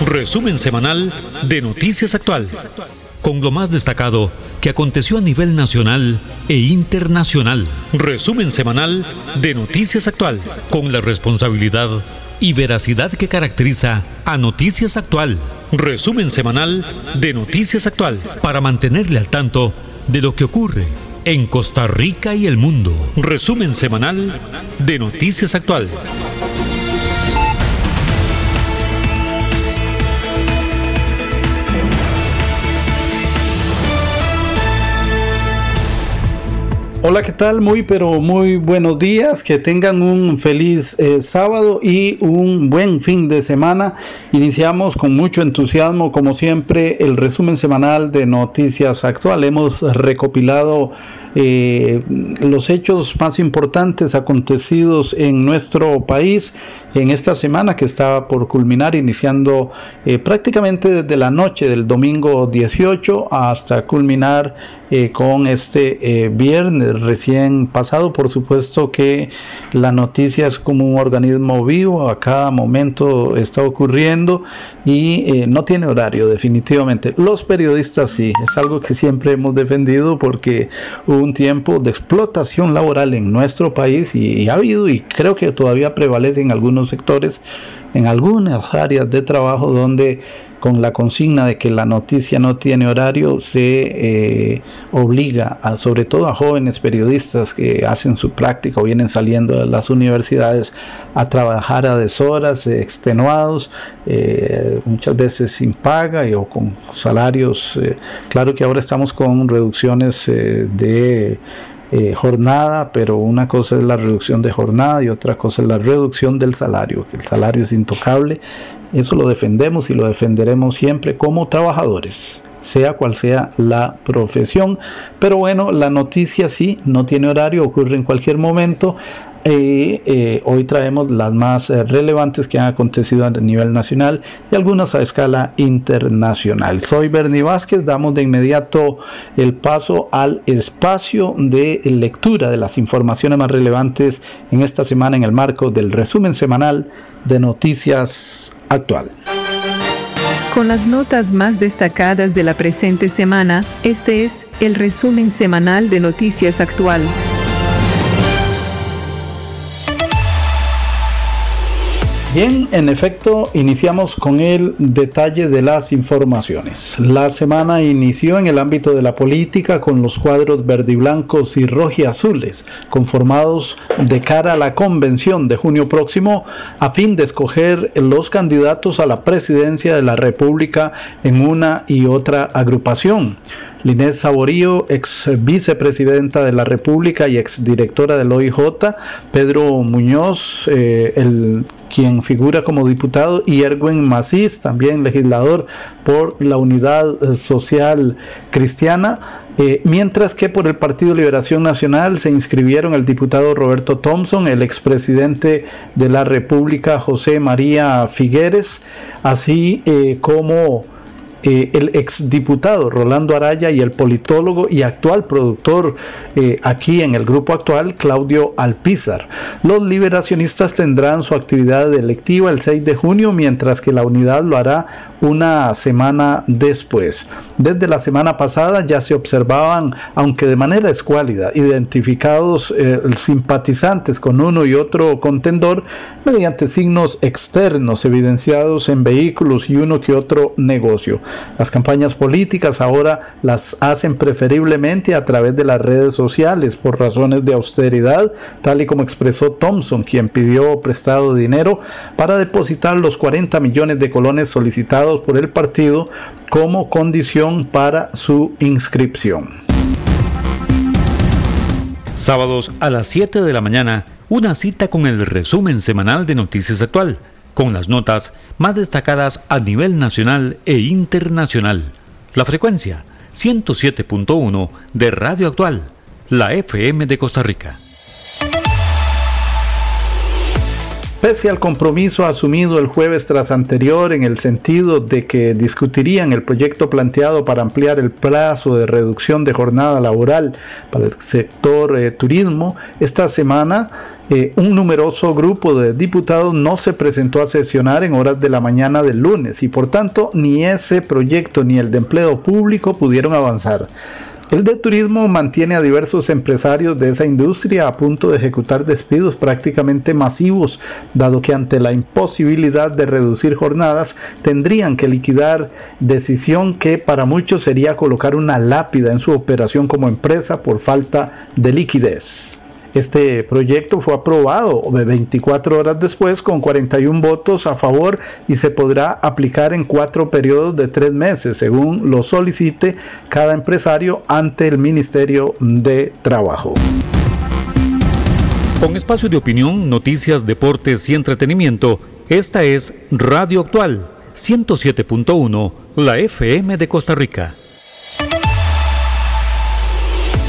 Resumen semanal de Noticias Actual. Con lo más destacado que aconteció a nivel nacional e internacional. Resumen semanal de Noticias Actual. Con la responsabilidad y veracidad que caracteriza a Noticias Actual. Resumen semanal de Noticias Actual. Para mantenerle al tanto de lo que ocurre en Costa Rica y el mundo. Resumen semanal de Noticias Actual. Hola, ¿qué tal? Muy, pero muy buenos días. Que tengan un feliz eh, sábado y un buen fin de semana. Iniciamos con mucho entusiasmo, como siempre, el resumen semanal de Noticias Actual. Hemos recopilado eh, los hechos más importantes acontecidos en nuestro país en esta semana que estaba por culminar, iniciando eh, prácticamente desde la noche del domingo 18 hasta culminar eh, con este viernes recién pasado. Por supuesto que la noticia es como un organismo vivo, a cada momento está ocurriendo y no tiene horario definitivamente. Los periodistas sí, es algo que siempre hemos defendido porque un tiempo de explotación laboral en nuestro país y, ha habido y creo que todavía prevalece en algunos sectores, en algunas áreas de trabajo donde con la consigna de que la noticia no tiene horario, se eh, obliga, a, sobre todo a jóvenes periodistas que hacen su práctica o vienen saliendo de las universidades, a trabajar a deshoras, extenuados, eh, muchas veces sin paga o con salarios. Eh, claro que ahora estamos con reducciones de jornada, pero una cosa es la reducción de jornada y otra cosa es la reducción del salario, que el salario es intocable eso lo defendemos y lo defenderemos siempre como trabajadores, sea cual sea la profesión. Pero bueno, la noticia sí, no tiene horario, ocurre en cualquier momento. Eh, hoy traemos las más eh, relevantes que han acontecido a nivel nacional y algunas a escala internacional. Soy Bernie Vázquez, damos de inmediato el paso al espacio de lectura de las informaciones más relevantes en esta semana en el marco del resumen semanal de Noticias Actual. Con las notas más destacadas de la presente semana, este es el resumen semanal de Noticias Actual. Bien, en efecto, iniciamos con el detalle de las informaciones. La semana inició en el ámbito de la política con los cuadros verde y blancos y azules, conformados de cara a la convención de junio próximo, a fin de escoger los candidatos a la presidencia de la República en una y otra agrupación. Linés Saborío, ex vicepresidenta de la República y ex directora del OIJ, Pedro Muñoz, eh, el, quien figura como diputado, y Erwin Macís, también legislador por la Unidad Social Cristiana. Eh, mientras que por el Partido Liberación Nacional se inscribieron el diputado Roberto Thompson, el expresidente de la República José María Figueres, así eh, como eh, el exdiputado Rolando Araya y el politólogo y actual productor eh, aquí en el grupo actual, Claudio Alpizar. Los liberacionistas tendrán su actividad electiva el 6 de junio, mientras que la unidad lo hará una semana después. Desde la semana pasada ya se observaban, aunque de manera escuálida, identificados eh, simpatizantes con uno y otro contendor mediante signos externos evidenciados en vehículos y uno que otro negocio. Las campañas políticas ahora las hacen preferiblemente a través de las redes sociales por razones de austeridad, tal y como expresó Thompson, quien pidió prestado dinero para depositar los 40 millones de colones solicitados por el partido como condición para su inscripción. Sábados a las 7 de la mañana, una cita con el resumen semanal de Noticias Actual, con las notas más destacadas a nivel nacional e internacional. La frecuencia 107.1 de Radio Actual, la FM de Costa Rica. Pese al compromiso asumido el jueves tras anterior en el sentido de que discutirían el proyecto planteado para ampliar el plazo de reducción de jornada laboral para el sector eh, turismo, esta semana eh, un numeroso grupo de diputados no se presentó a sesionar en horas de la mañana del lunes y por tanto ni ese proyecto ni el de empleo público pudieron avanzar. El de turismo mantiene a diversos empresarios de esa industria a punto de ejecutar despidos prácticamente masivos, dado que ante la imposibilidad de reducir jornadas tendrían que liquidar decisión que para muchos sería colocar una lápida en su operación como empresa por falta de liquidez. Este proyecto fue aprobado 24 horas después con 41 votos a favor y se podrá aplicar en cuatro periodos de tres meses, según lo solicite cada empresario ante el Ministerio de Trabajo. Con espacio de opinión, noticias, deportes y entretenimiento, esta es Radio Actual 107.1, la FM de Costa Rica.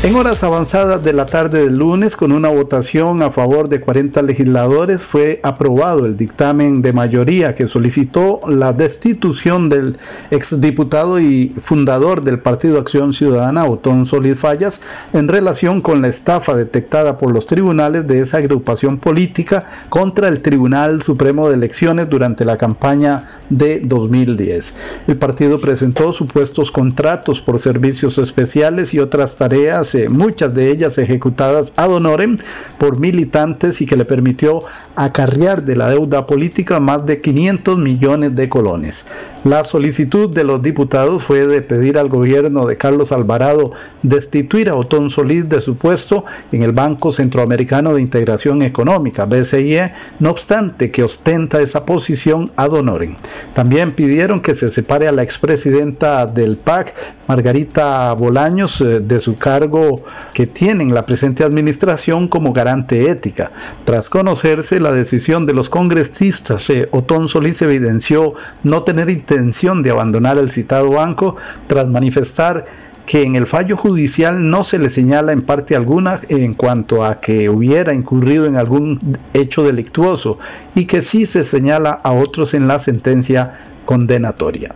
En horas avanzadas de la tarde del lunes, con una votación a favor de 40 legisladores, fue aprobado el dictamen de mayoría que solicitó la destitución del exdiputado y fundador del Partido Acción Ciudadana, Otón Solís Fallas, en relación con la estafa detectada por los tribunales de esa agrupación política contra el Tribunal Supremo de Elecciones durante la campaña de 2010. El partido presentó supuestos contratos por servicios especiales y otras tareas muchas de ellas ejecutadas ad honorem por militantes y que le permitió acarrear de la deuda política más de 500 millones de colones. La solicitud de los diputados fue de pedir al gobierno de Carlos Alvarado destituir a Otón Solís de su puesto en el Banco Centroamericano de Integración Económica, BCIE, no obstante que ostenta esa posición ad honorem. También pidieron que se separe a la expresidenta del PAC, Margarita Bolaños, eh, de su cargo que tiene en la presente administración como garante ética. Tras conocerse la decisión de los congresistas, eh, Otón Solís evidenció no tener interés de abandonar el citado banco tras manifestar que en el fallo judicial no se le señala en parte alguna en cuanto a que hubiera incurrido en algún hecho delictuoso y que sí se señala a otros en la sentencia condenatoria.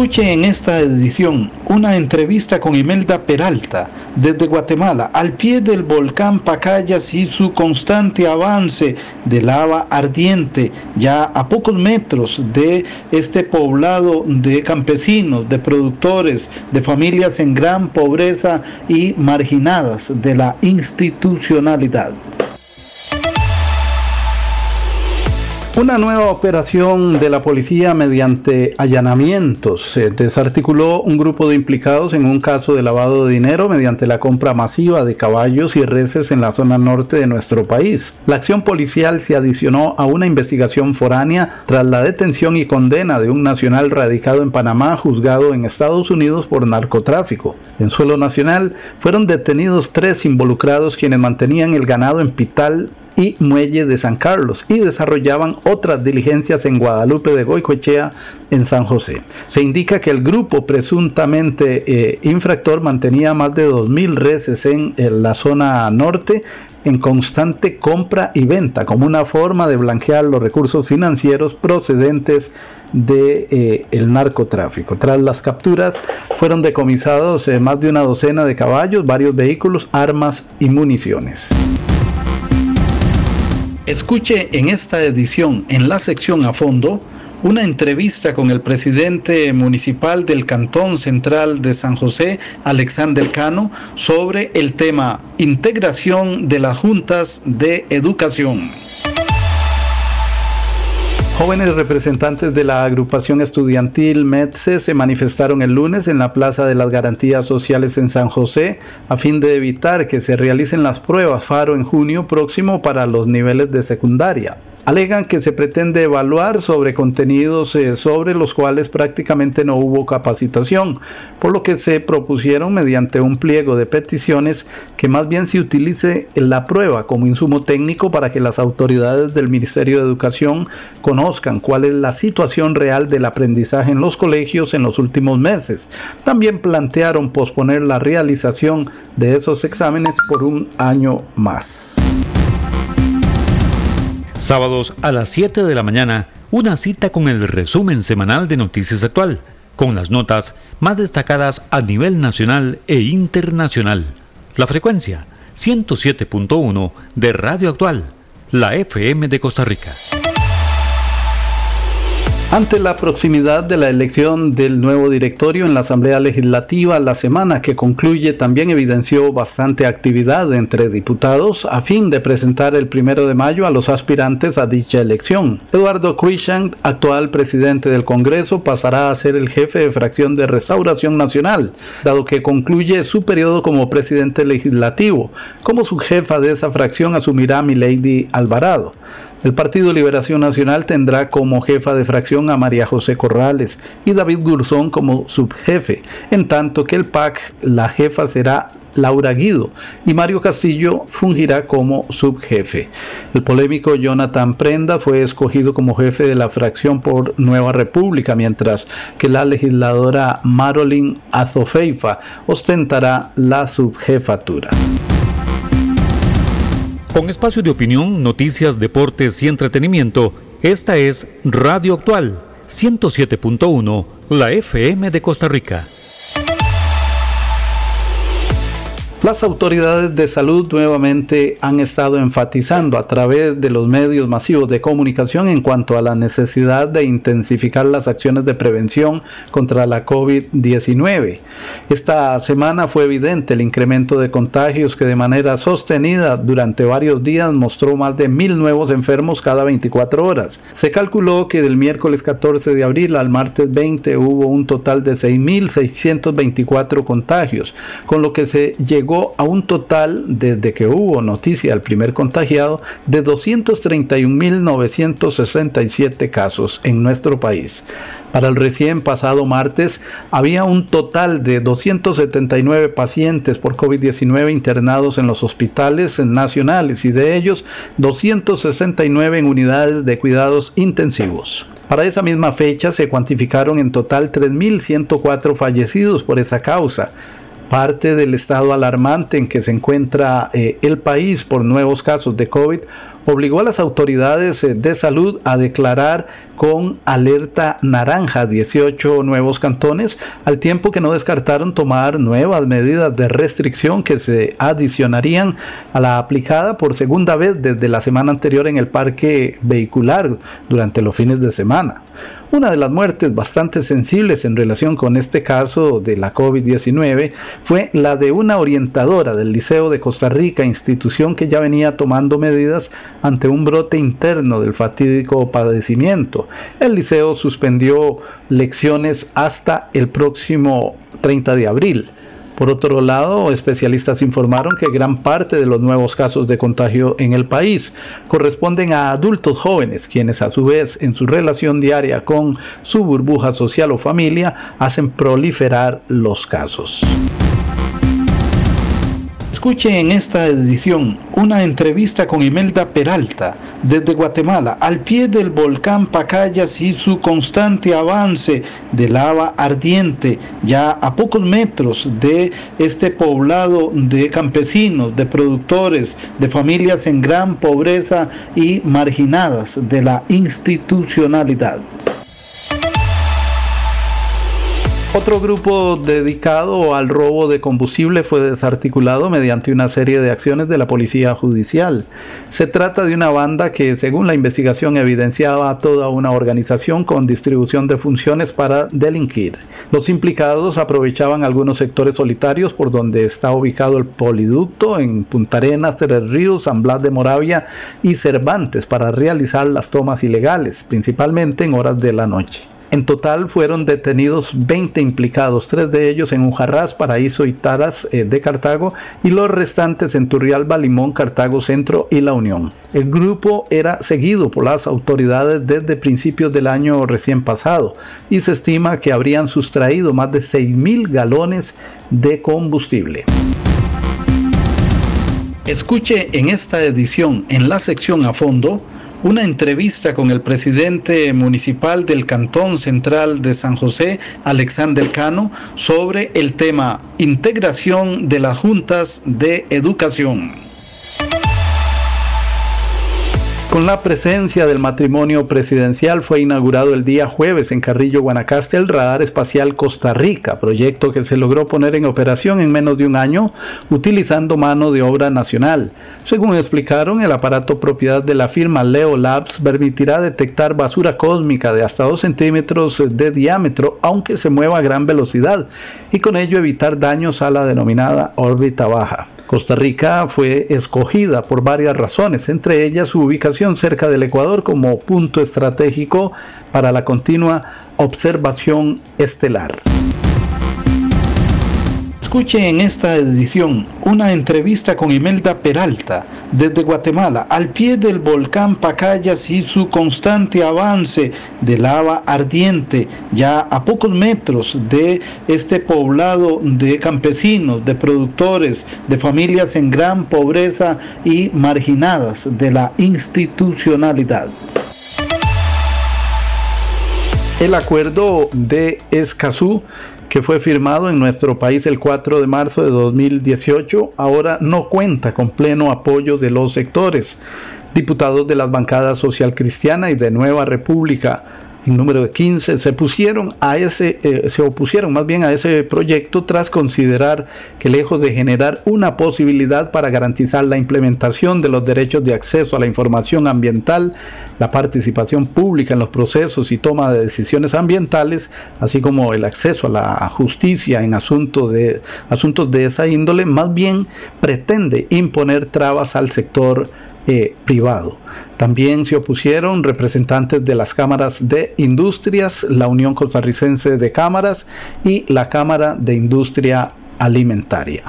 Escuche en esta edición una entrevista con Imelda Peralta desde Guatemala, al pie del volcán Pacayas y su constante avance de lava ardiente, ya a pocos metros de este poblado de campesinos, de productores, de familias en gran pobreza y marginadas de la institucionalidad. Una nueva operación de la policía mediante allanamientos se desarticuló un grupo de implicados en un caso de lavado de dinero mediante la compra masiva de caballos y reses en la zona norte de nuestro país. La acción policial se adicionó a una investigación foránea tras la detención y condena de un nacional radicado en Panamá juzgado en Estados Unidos por narcotráfico. En suelo nacional fueron detenidos tres involucrados quienes mantenían el ganado en Pital y Muelle de San Carlos y desarrollaban otras diligencias en Guadalupe de Goicoechea en San José. Se indica que el grupo presuntamente eh, infractor mantenía más de 2.000 reses en, la zona norte en constante compra y venta como una forma de blanquear los recursos financieros procedentes de eh, narcotráfico. Tras las capturas fueron decomisados eh, más de una docena de caballos, varios vehículos, armas y municiones. Escuche en esta edición, en la sección a fondo, una entrevista con el presidente municipal del Cantón Central de San José, Alexander Cano, sobre el tema integración de las juntas de educación. Jóvenes representantes de la agrupación estudiantil MEDSE se manifestaron el lunes en la Plaza de las Garantías Sociales en San José a fin de evitar que se realicen las pruebas FARO en junio próximo para los niveles de secundaria alegan que se pretende evaluar sobre contenidos eh, sobre los cuales prácticamente no hubo capacitación, por lo que se propusieron mediante un pliego de peticiones que más bien se utilice la prueba como insumo técnico para que las autoridades del Ministerio de Educación conozcan cuál es la situación real del aprendizaje en los colegios en los últimos meses. También plantearon posponer la realización de esos exámenes por un año más. Sábados a las 7 de la mañana, una cita con el resumen semanal de Noticias Actual, con las notas más destacadas a nivel nacional e internacional. La frecuencia 107.1 de Radio Actual, la FM de Costa Rica. Ante la proximidad de la elección del nuevo directorio en la Asamblea Legislativa, la semana que concluye también evidenció bastante actividad entre diputados a fin de presentar el primero de mayo a los aspirantes a dicha elección. Eduardo Cruikshank, actual presidente del Congreso, pasará a ser el jefe de fracción de Restauración Nacional, dado que concluye su periodo como presidente legislativo. Como su jefa de esa fracción asumirá Milady Alvarado. El Partido Liberación Nacional tendrá como jefa de fracción a María José Corrales y David Gurzón como subjefe, en tanto que el PAC la jefa será Laura Guido y Mario Castillo fungirá como subjefe. El polémico Jonathan Prenda fue escogido como jefe de la fracción por Nueva República, mientras que la legisladora Marolyn Azofeifa ostentará la subjefatura. Con espacio de opinión, noticias, deportes y entretenimiento, esta es Radio Actual 107.1, la FM de Costa Rica. Las autoridades de salud nuevamente han estado enfatizando a través de los medios masivos de comunicación en cuanto a la necesidad de intensificar las acciones de prevención contra la COVID-19. Esta semana fue evidente el incremento de contagios que de manera sostenida durante varios días mostró más de mil nuevos enfermos cada 24 horas. Se calculó que del miércoles 14 de abril al martes 20 hubo un total de 6.624 contagios, con lo que se llegó a un total, desde que hubo noticia del primer contagiado, de 231.967 casos en nuestro país. Para el recién pasado martes había un total de 279 pacientes por COVID-19 internados en los hospitales nacionales y de ellos 269 en unidades de cuidados intensivos. Para esa misma fecha se cuantificaron en total 3.104 fallecidos por esa causa, parte del estado alarmante en que se encuentra eh, el país por nuevos casos de COVID obligó a las autoridades eh, de salud a declarar con alerta naranja 18 nuevos cantones, al tiempo que no descartaron tomar nuevas medidas de restricción que se adicionarían a la aplicada por segunda vez desde la semana anterior en el parque vehicular durante los fines de semana. Una de las muertes bastante sensibles en relación con este caso de la COVID-19 fue la de una orientadora del Liceo de Costa Rica, institución que ya venía tomando medidas ante un brote interno del fatídico padecimiento. El liceo suspendió lecciones hasta el próximo 30 de abril. Por otro lado, especialistas informaron que gran parte de los nuevos casos de contagio en el país corresponden a adultos jóvenes, quienes a su vez en su relación diaria con su burbuja social o familia hacen proliferar los casos. Escuche en esta edición una entrevista con Imelda Peralta desde Guatemala, al pie del volcán Pacayas y su constante avance de lava ardiente, ya a pocos metros de este poblado de campesinos, de productores, de familias en gran pobreza y marginadas de la institucionalidad. Otro grupo dedicado al robo de combustible fue desarticulado mediante una serie de acciones de la Policía Judicial. Se trata de una banda que, según la investigación, evidenciaba toda una organización con distribución de funciones para delinquir. Los implicados aprovechaban algunos sectores solitarios por donde está ubicado el poliducto en Punta Arenas, Tres Ríos, San Blas de Moravia y Cervantes para realizar las tomas ilegales, principalmente en horas de la noche. En total fueron detenidos 20 implicados, tres de ellos en Ujarrás, Paraíso y Taras eh, de Cartago y los restantes en Turrialba, Limón, Cartago Centro y La Unión. El grupo era seguido por las autoridades desde principios del año recién pasado y se estima que habrían sustraído más de 6.000 galones de combustible. Escuche en esta edición, en la sección a fondo, una entrevista con el presidente municipal del Cantón Central de San José, Alexander Cano, sobre el tema integración de las juntas de educación. Con la presencia del matrimonio presidencial fue inaugurado el día jueves en Carrillo, Guanacaste, el radar espacial Costa Rica, proyecto que se logró poner en operación en menos de un año utilizando mano de obra nacional. Según explicaron, el aparato propiedad de la firma Leo Labs permitirá detectar basura cósmica de hasta 2 centímetros de diámetro, aunque se mueva a gran velocidad, y con ello evitar daños a la denominada órbita baja. Costa Rica fue escogida por varias razones, entre ellas su ubicación cerca del Ecuador como punto estratégico para la continua observación estelar. Escuche en esta edición una entrevista con Imelda Peralta desde Guatemala, al pie del volcán Pacayas y su constante avance de lava ardiente, ya a pocos metros de este poblado de campesinos, de productores, de familias en gran pobreza y marginadas de la institucionalidad. El acuerdo de Escazú que fue firmado en nuestro país el 4 de marzo de 2018, ahora no cuenta con pleno apoyo de los sectores. Diputados de las bancadas social cristiana y de Nueva República en número de 15, se pusieron a ese, eh, se opusieron más bien a ese proyecto tras considerar que lejos de generar una posibilidad para garantizar la implementación de los derechos de acceso a la información ambiental, la participación pública en los procesos y toma de decisiones ambientales, así como el acceso a la justicia en asuntos de, asuntos de esa índole, más bien pretende imponer trabas al sector eh, privado. También se opusieron representantes de las cámaras de industrias, la Unión Costarricense de Cámaras y la Cámara de Industria Alimentaria.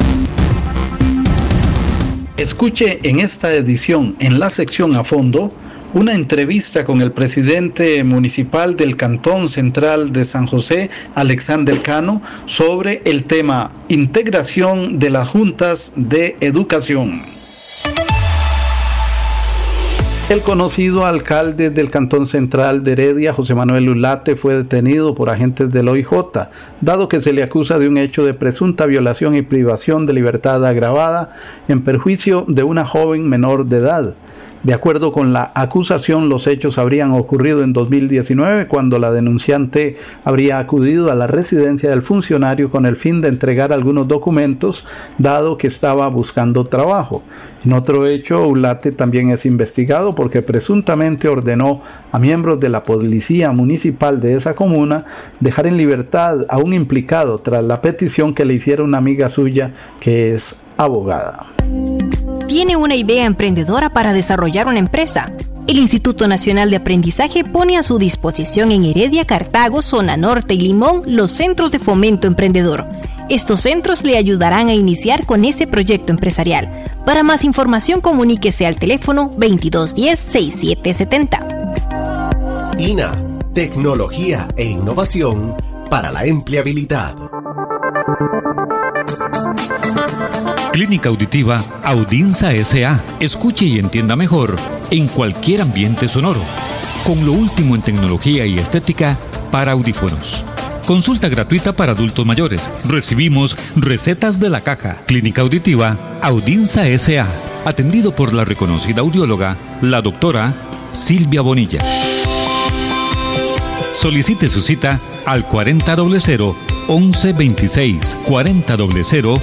Escuche en esta edición, en la sección a fondo, una entrevista con el presidente municipal del Cantón Central de San José, Alexander Cano, sobre el tema integración de las juntas de educación. El conocido alcalde del Cantón Central de Heredia, José Manuel Ulate, fue detenido por agentes del OIJ, dado que se le acusa de un hecho de presunta violación y privación de libertad agravada en perjuicio de una joven menor de edad. De acuerdo con la acusación, los hechos habrían ocurrido en 2019 cuando la denunciante habría acudido a la residencia del funcionario con el fin de entregar algunos documentos, dado que estaba buscando trabajo. En otro hecho, Ulate también es investigado porque presuntamente ordenó a miembros de la policía municipal de esa comuna dejar en libertad a un implicado tras la petición que le hiciera una amiga suya que es abogada tiene una idea emprendedora para desarrollar una empresa. El Instituto Nacional de Aprendizaje pone a su disposición en Heredia, Cartago, Zona Norte y Limón los centros de fomento emprendedor. Estos centros le ayudarán a iniciar con ese proyecto empresarial. Para más información comuníquese al teléfono 2210-6770. INA, tecnología e innovación para la empleabilidad. Clínica Auditiva Audinza SA. Escuche y entienda mejor en cualquier ambiente sonoro. Con lo último en tecnología y estética para audífonos. Consulta gratuita para adultos mayores. Recibimos recetas de la caja. Clínica Auditiva Audinza SA. Atendido por la reconocida audióloga, la doctora Silvia Bonilla. Solicite su cita al 4000 1126 4000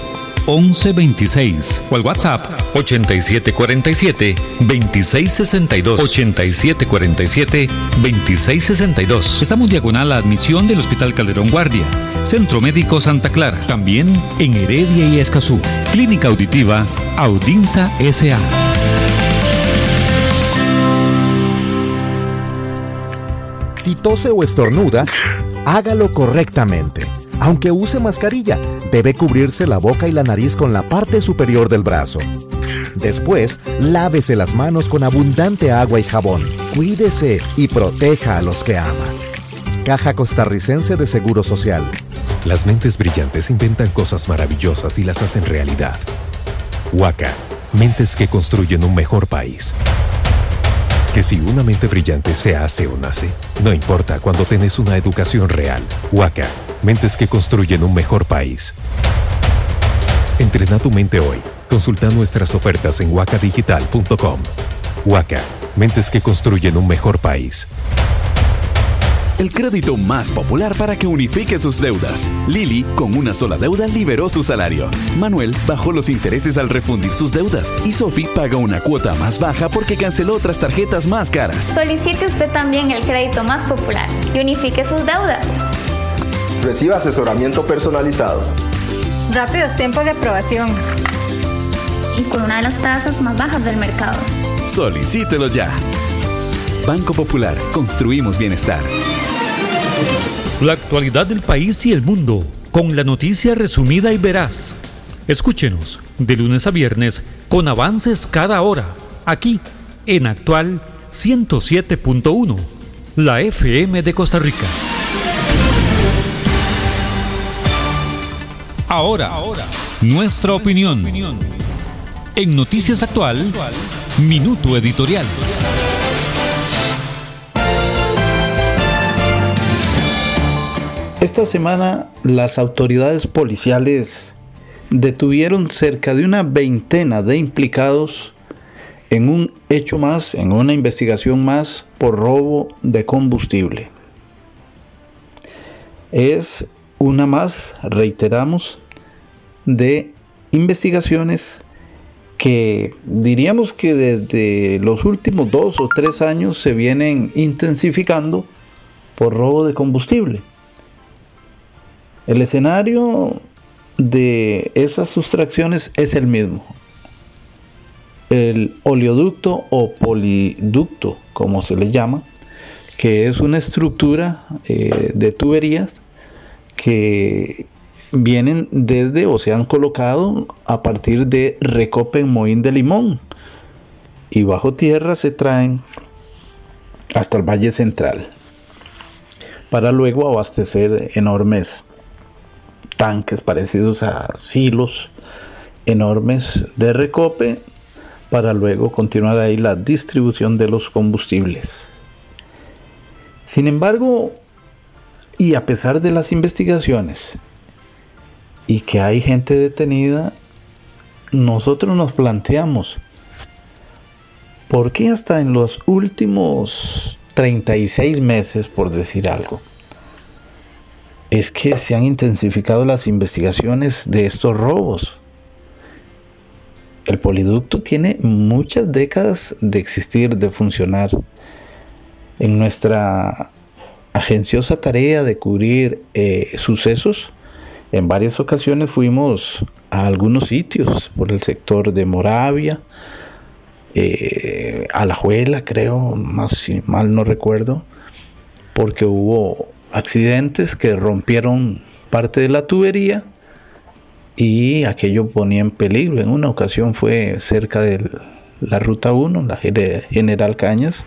1126 o al WhatsApp 8747 2662 8747 2662. Estamos diagonal a admisión del Hospital Calderón Guardia, Centro Médico Santa Clara, también en Heredia y Escazú. Clínica Auditiva Audinza SA. Si tose o estornuda, hágalo correctamente aunque use mascarilla, debe cubrirse la boca y la nariz con la parte superior del brazo. Después, lávese las manos con abundante agua y jabón. Cuídese y proteja a los que ama. Caja Costarricense de Seguro Social. Las mentes brillantes inventan cosas maravillosas y las hacen realidad. Huaca, mentes que construyen un mejor país. Que si una mente brillante se hace o nace, no importa cuando tenés una educación real. Huaca Mentes que construyen un mejor país. Entrena tu mente hoy. Consulta nuestras ofertas en wacadigital.com. Waka mentes que construyen un mejor país. El crédito más popular para que unifique sus deudas. Lili, con una sola deuda, liberó su salario. Manuel bajó los intereses al refundir sus deudas. Y Sophie paga una cuota más baja porque canceló otras tarjetas más caras. Solicite usted también el crédito más popular y unifique sus deudas. Reciba asesoramiento personalizado. Rápidos tiempos de aprobación. Y con una de las tasas más bajas del mercado. Solicítelo ya. Banco Popular, construimos bienestar. La actualidad del país y el mundo, con la noticia resumida y veraz. Escúchenos de lunes a viernes con avances cada hora, aquí en Actual 107.1, la FM de Costa Rica. Ahora, nuestra opinión. En Noticias Actual, Minuto Editorial. Esta semana las autoridades policiales detuvieron cerca de una veintena de implicados en un hecho más, en una investigación más por robo de combustible. Es una más, reiteramos, de investigaciones que diríamos que desde los últimos dos o tres años se vienen intensificando por robo de combustible. El escenario de esas sustracciones es el mismo. El oleoducto o poliducto, como se le llama, que es una estructura eh, de tuberías que vienen desde o se han colocado a partir de recope en Moín de Limón y bajo tierra se traen hasta el Valle Central para luego abastecer enormes tanques parecidos a silos enormes de recope para luego continuar ahí la distribución de los combustibles. Sin embargo, y a pesar de las investigaciones y que hay gente detenida, nosotros nos planteamos, ¿por qué hasta en los últimos 36 meses, por decir algo, es que se han intensificado las investigaciones de estos robos. El poliducto tiene muchas décadas de existir, de funcionar. En nuestra agenciosa tarea de cubrir eh, sucesos, en varias ocasiones fuimos a algunos sitios por el sector de Moravia, eh, Alajuela creo, más si mal no recuerdo, porque hubo accidentes que rompieron parte de la tubería y aquello ponía en peligro. En una ocasión fue cerca de la ruta 1, la General Cañas,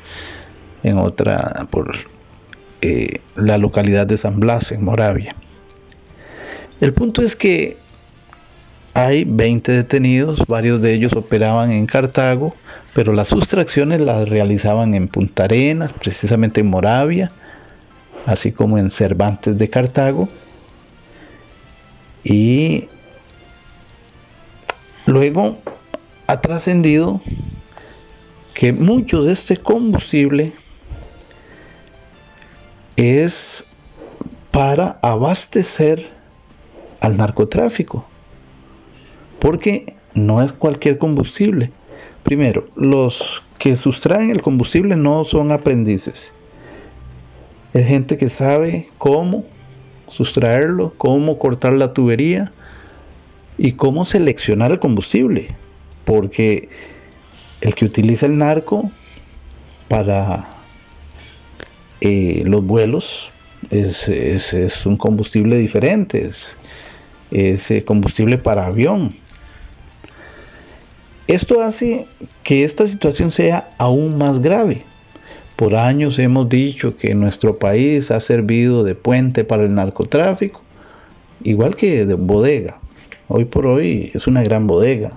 en otra por eh, la localidad de San Blas, en Moravia. El punto es que hay 20 detenidos, varios de ellos operaban en Cartago, pero las sustracciones las realizaban en Punta Arenas, precisamente en Moravia, así como en Cervantes de Cartago. Y luego ha trascendido que mucho de este combustible es para abastecer al narcotráfico. Porque no es cualquier combustible. Primero, los que sustraen el combustible no son aprendices. Es gente que sabe cómo sustraerlo, cómo cortar la tubería y cómo seleccionar el combustible. Porque el que utiliza el narco para eh, los vuelos es, un combustible diferente, es, es eh, combustible para avión. Esto hace que esta situación sea aún más grave por años hemos dicho que nuestro país ha servido de puente para el narcotráfico, igual que de bodega. Hoy por hoy es una gran bodega.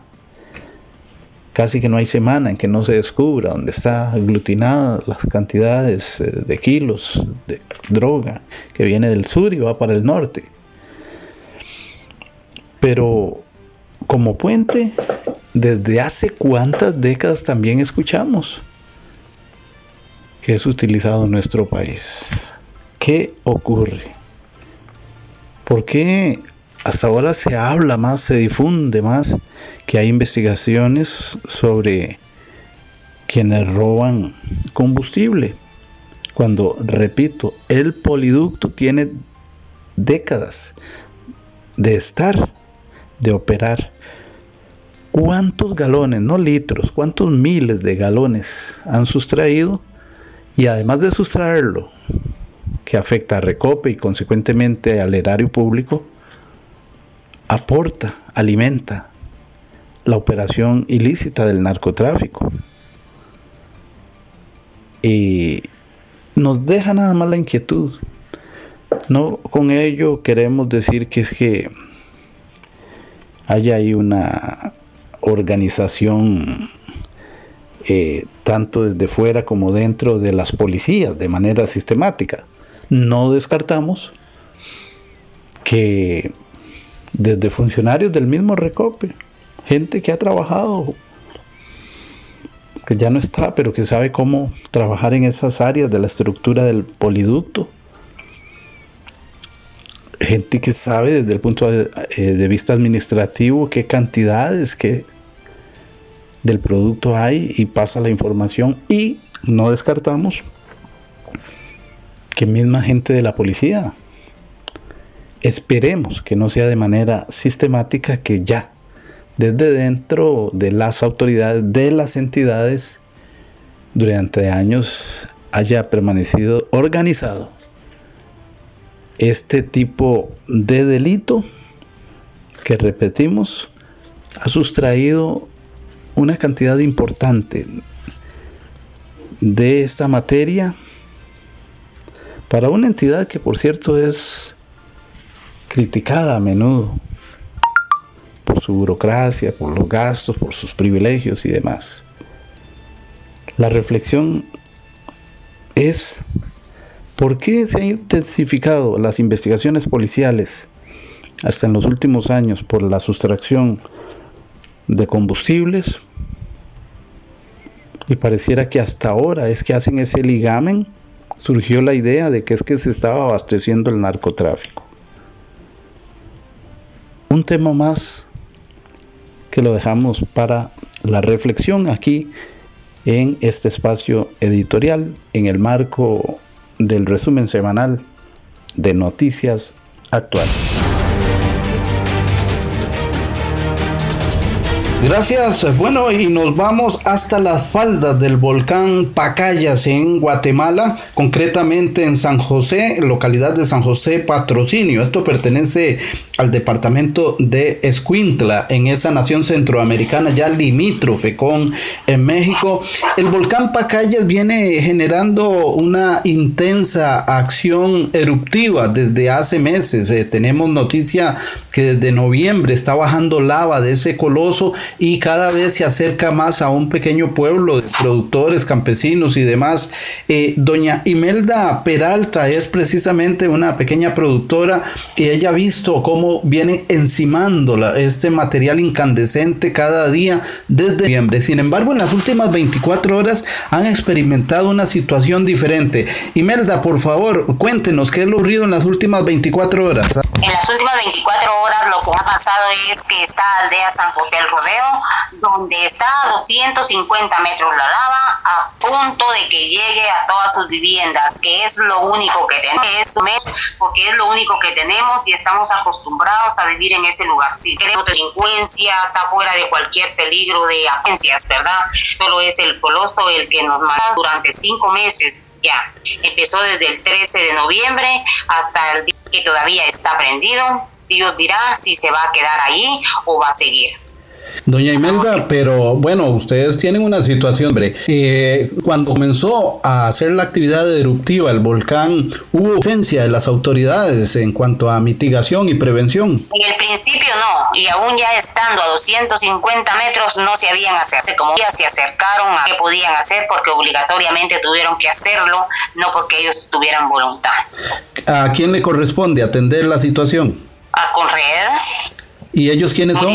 Casi que no hay semana en que no se descubra dónde está aglutinada las cantidades eh, de kilos de droga que viene del sur y va para el norte. Pero como puente, desde hace cuántas décadas también escuchamos que es utilizado en nuestro país. ¿Qué ocurre? ¿Por qué hasta ahora se habla más, se difunde más que hay investigaciones sobre quienes roban combustible? Cuando, repito, el poliducto tiene décadas de estar, de operar. ¿Cuántos galones, no litros, cuántos miles de galones han sustraído? Y además de sustraerlo, que afecta a Recope y consecuentemente al erario público, aporta, alimenta la operación ilícita del narcotráfico. Y nos deja nada más la inquietud. No con ello queremos decir que es que haya ahí una organización eh, tanto desde fuera como dentro de las policías de manera sistemática. No descartamos que desde funcionarios del mismo Recope, gente que ha trabajado, que ya no está, pero que sabe cómo trabajar en esas áreas de la estructura del poliducto, gente que sabe desde el punto de, eh, vista administrativo qué cantidades que del producto hay y pasa la información. Y no descartamos que misma gente de la policía esperemos que no sea de manera sistemática que ya desde dentro de las autoridades de las entidades durante años haya permanecido organizado este tipo de delito que repetimos ha sustraído una cantidad importante de esta materia para una entidad que por cierto es criticada a menudo por su burocracia, por los gastos, por sus privilegios y demás. La reflexión es ¿Por qué se han intensificado las investigaciones policiales hasta en los últimos años por la sustracción de combustibles? Y pareciera que hasta ahora es que hacen ese ligamen, surgió la idea de que es que se estaba abasteciendo el narcotráfico. Un tema más que lo dejamos para la reflexión aquí en este espacio editorial en el marco del resumen semanal de Noticias Actuales. Gracias. Bueno, y nos vamos hasta las faldas del volcán Pacayas en Guatemala, concretamente en San José, localidad de San José Patrocinio. Esto pertenece al departamento de Escuintla, en esa nación centroamericana ya limítrofe con en México. El volcán Pacayas viene generando una intensa acción eruptiva desde hace meses. Eh, tenemos noticia que desde noviembre está bajando lava de ese coloso y cada vez se acerca más a un pequeño pueblo de productores, campesinos y demás. Eh, doña Imelda Peralta es precisamente una pequeña productora que ella ha visto cómo viene encimando este material incandescente cada día desde noviembre. Sin embargo, en las últimas 24 horas han experimentado una situación diferente. Imelda, por favor, cuéntenos qué es lo ocurrido en las últimas 24 horas. En las últimas 24 horas lo que ha pasado es que está aldea San José del Rodeo, donde está a 250 metros la lava, a punto de que llegue a todas sus viviendas, que es lo único que tenemos, porque es lo único que tenemos y estamos acostumbrados a vivir en ese lugar. Si queremos delincuencia, está fuera de cualquier peligro de agencias, ¿verdad? Solo es el coloso el que nos mata durante cinco meses ya. Empezó desde el 13 de noviembre hasta el día que todavía está prendido. Dios dirá si se va a quedar ahí o va a seguir. Doña Imelda, pero bueno, ustedes tienen una situación, hombre. Eh, cuando comenzó a hacer la actividad eruptiva el volcán, ¿hubo ausencia de las autoridades en cuanto a mitigación y prevención? En el principio no, y aún ya estando a 250 metros no se habían hacer. Como ya se acercaron a qué podían hacer porque obligatoriamente tuvieron que hacerlo, no porque ellos tuvieran voluntad. ¿A quién le corresponde atender la situación? A Conred. ¿Y ellos quiénes son?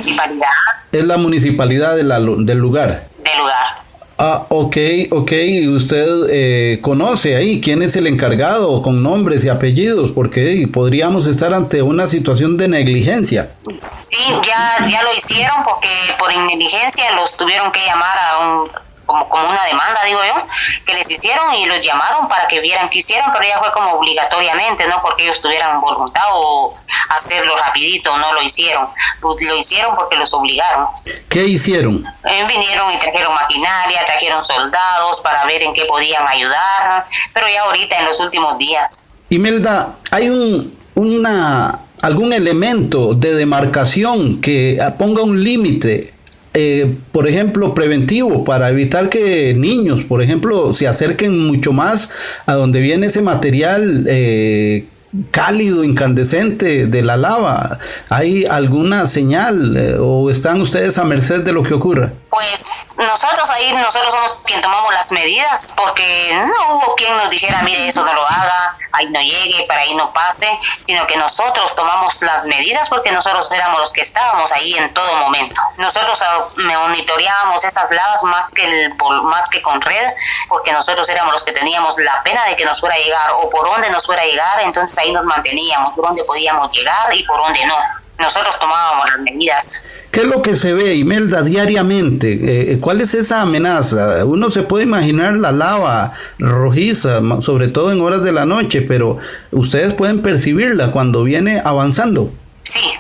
Es la municipalidad del lugar. Del lugar. Ah, ok, ok. Usted eh, conoce ahí quién es el encargado con nombres y apellidos, porque podríamos estar ante una situación de negligencia. Sí, ya, ya lo hicieron porque por negligencia los tuvieron que llamar a un como, como una demanda, digo yo, que les hicieron y los llamaron para que vieran que hicieron, pero ya fue como obligatoriamente, no porque ellos tuvieran voluntad o hacerlo rapidito, no lo hicieron. Pues lo hicieron porque los obligaron. ¿Qué hicieron? Eh, vinieron y trajeron maquinaria, trajeron soldados para ver en qué podían ayudar, pero ya ahorita en los últimos días. Imelda, hay un, una, algún elemento de demarcación que ponga un límite eh, por ejemplo, preventivo para evitar que niños, por ejemplo, se acerquen mucho más a donde viene ese material eh, cálido, incandescente de la lava. ¿Hay alguna señal eh, o están ustedes a merced de lo que ocurra? Pues nosotros ahí, nosotros somos quien tomamos las medidas, porque no hubo quien nos dijera, mire, eso no lo haga, ahí no llegue, para ahí no pase, sino que nosotros tomamos las medidas porque nosotros éramos los que estábamos ahí en todo momento. Nosotros ah, monitoreábamos esas lavas más que, el, más que con red, porque nosotros éramos los que teníamos la pena de que nos fuera a llegar o por dónde nos fuera a llegar, entonces ahí nos manteníamos, por dónde podíamos llegar y por dónde no. Nosotros tomábamos las medidas. ¿Qué es lo que se ve, Imelda, diariamente? Eh, ¿Cuál es esa amenaza? Uno se puede imaginar la lava rojiza, sobre todo en horas de la noche, pero ustedes pueden percibirla cuando viene avanzando. Sí,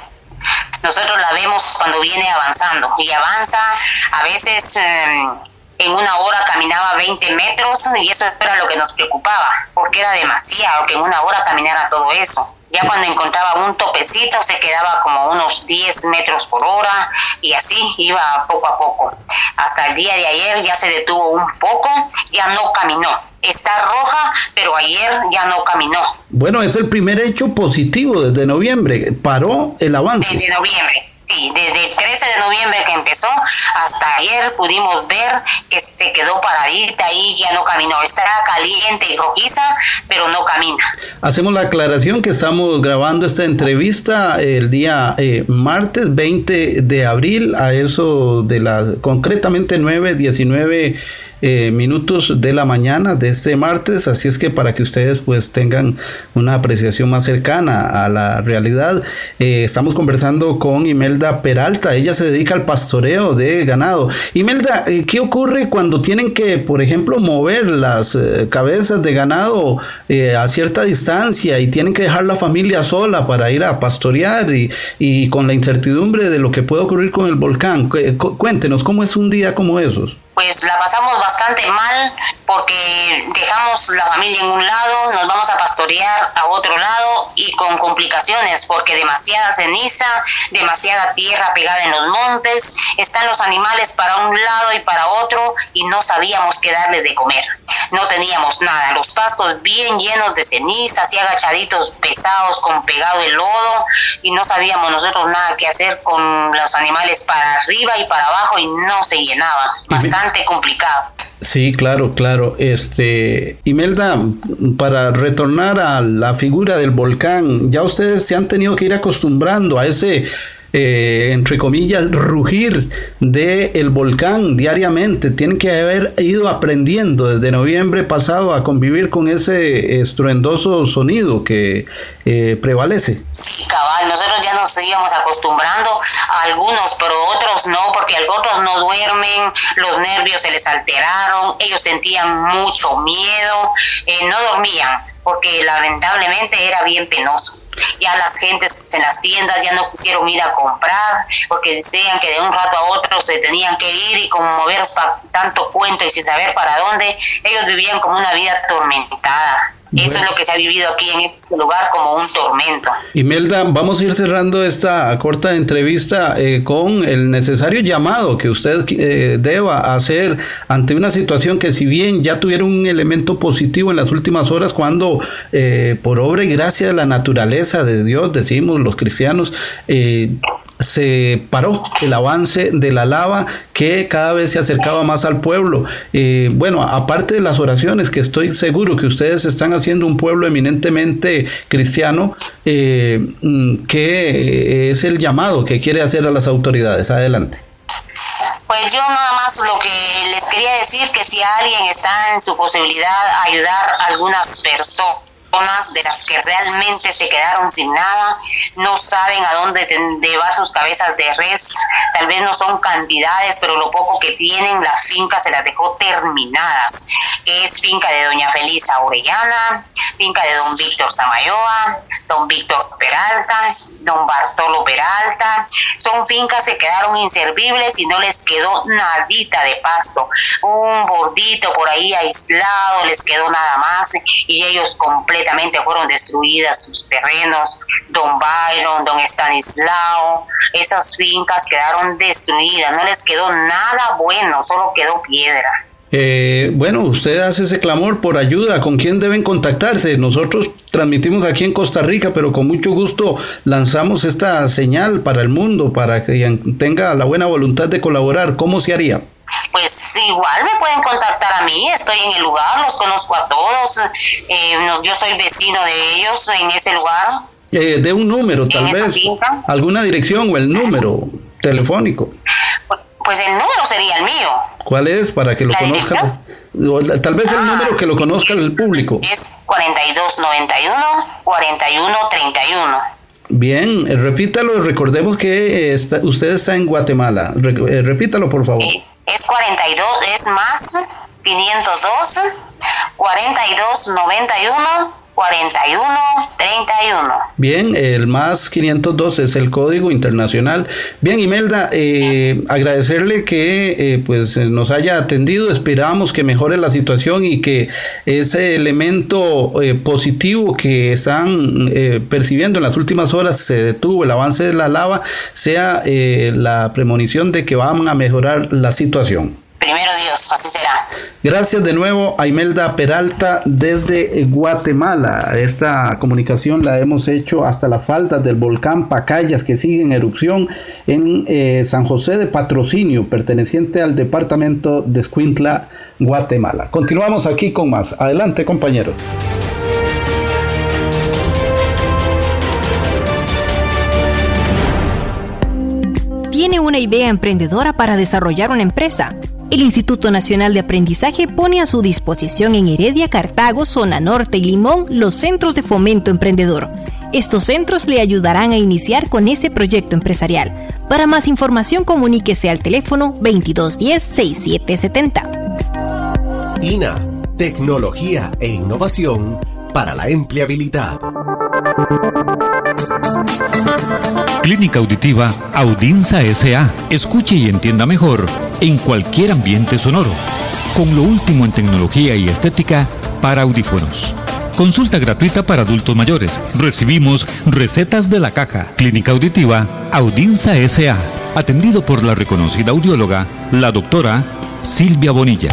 nosotros la vemos cuando viene avanzando y avanza a veces... Em, en una hora caminaba 20 metros y eso era lo que nos preocupaba, porque era demasiado que en una hora caminara todo eso. Ya cuando encontraba un topecito se quedaba como unos 10 metros por hora y así iba poco a poco. Hasta el día de ayer ya se detuvo un poco, ya no caminó. Está roja, pero ayer ya no caminó. Bueno, es el primer hecho positivo desde noviembre. Paró el avance. Desde noviembre. Sí, desde el 13 de noviembre que empezó hasta ayer pudimos ver que se quedó paradita y ya no caminó. Está caliente y rojiza, pero no camina. Hacemos la aclaración que estamos grabando esta entrevista el día eh, martes 20 de abril a eso de las concretamente 9, 19 eh, minutos de la mañana de este martes, así es que para que ustedes pues tengan una apreciación más cercana a la realidad, eh, estamos conversando con Imelda Peralta, ella se dedica al pastoreo de ganado. Imelda, eh, ¿qué ocurre cuando tienen que, por ejemplo, mover las cabezas de ganado a cierta distancia y tienen que dejar la familia sola para ir a pastorear y, y con la incertidumbre de lo que puede ocurrir con el volcán? Cuéntenos, ¿cómo es un día como esos? Pues la pasamos bastante mal porque dejamos la familia en un lado, nos vamos a pastorear a otro lado y con complicaciones porque demasiada ceniza, demasiada tierra pegada en los montes, están los animales para un lado y para otro y no sabíamos qué darles de comer. No teníamos nada, los pastos bien llenos de ceniza, así agachaditos pesados con pegado el lodo y no sabíamos nosotros nada que hacer con los animales para arriba y para abajo y no se llenaban. Bastante complicado. Sí, claro, claro. Este, Imelda, para retornar a la figura del volcán, ya ustedes se han tenido que ir acostumbrando a ese eh, entre comillas, rugir del el volcán diariamente. Tienen que haber ido aprendiendo desde noviembre pasado a convivir con ese estruendoso sonido que eh, prevalece. Sí, cabal, nosotros ya nos íbamos acostumbrando a algunos, pero otros no, porque otros no duermen, los nervios se les alteraron, ellos sentían mucho miedo, eh, no dormían, porque lamentablemente era bien penoso ya las gentes en las tiendas ya no quisieron ir a comprar porque decían que de un rato a otro se tenían que ir y como mover tanto cuento y sin saber para dónde, ellos vivían como una vida atormentada. Eso es lo que se ha vivido aquí en este lugar como un tormento. Imelda, vamos a ir cerrando esta corta entrevista eh, con el necesario llamado que usted eh, deba hacer ante una situación que si bien ya tuvieron un elemento positivo en las últimas horas cuando eh, por obra y gracia de la naturaleza de Dios, decimos los cristianos, se paró el avance de la lava que cada vez se acercaba más al pueblo. Eh, bueno, aparte de las oraciones, que estoy seguro que ustedes están haciendo un pueblo eminentemente cristiano, eh, mm, que es el llamado que quiere hacer a las autoridades. Adelante. Pues yo nada más lo que les quería decir que si alguien está en su posibilidad ayudar a algunas personas de las que realmente se quedaron sin nada, no saben a dónde llevar sus cabezas de res, tal vez no son cantidades, pero lo poco que tienen, la finca se las dejó terminadas, es finca de doña Felisa Orellana, finca de don Víctor Samayoa, don Víctor Peralta, don Bartolo Peralta, son fincas que quedaron inservibles y no les quedó nadita de pasto, un bordito por ahí aislado, les quedó nada más y ellos completamente fueron destruidas sus terrenos, don Byron, don Stanislao, esas fincas quedaron destruidas, no les quedó nada bueno, solo quedó piedra. Eh, bueno, usted hace ese clamor por ayuda. ¿Con quién deben contactarse? Nosotros transmitimos aquí en Costa Rica, pero con mucho gusto lanzamos esta señal para el mundo, para que tenga la buena voluntad de colaborar. ¿Cómo se haría? Pues igual me pueden contactar a mí, estoy en el lugar, los conozco a todos, eh, yo soy vecino de ellos en ese lugar. Eh, de un número, tal vez, alguna dirección o el número telefónico. Pues, pues, el número sería el mío. ¿Cuál es para que lo conozcan? Tal vez el ah, número que lo conozca el público. Es 4291-4131. Bien, eh, repítalo, recordemos que usted está en Guatemala. repítalo, por favor es 42, es más 512 42 91 4131. Bien, el más 502 es el código internacional. Bien, Imelda, eh, agradecerle que eh, pues nos haya atendido. Esperamos que mejore la situación y que ese elemento eh, positivo que están percibiendo en las últimas horas se detuvo, el avance de la lava, sea la premonición de que van a mejorar la situación. Primero Dios, así será. Gracias de nuevo a Imelda Peralta desde Guatemala. Esta comunicación la hemos hecho hasta la falda del volcán Pacayas que sigue en erupción en eh, San José de Patrocinio, perteneciente al departamento de Escuintla, Guatemala. Continuamos aquí con más. Adelante, compañero. Tiene una idea emprendedora para desarrollar una empresa el Instituto Nacional de Aprendizaje pone a su disposición en Heredia, Cartago, Zona Norte y Limón los centros de fomento emprendedor. Estos centros le ayudarán a iniciar con ese proyecto empresarial. Para más información comuníquese al teléfono 2210-6770. INA, tecnología e innovación para la empleabilidad. Clínica Auditiva Audinza SA. Escuche y entienda mejor en cualquier ambiente sonoro. Con lo último en tecnología y estética para audífonos. Consulta gratuita para adultos mayores. Recibimos recetas de la caja. Clínica Auditiva Audinza SA. Atendido por la reconocida audióloga, la doctora Silvia Bonilla.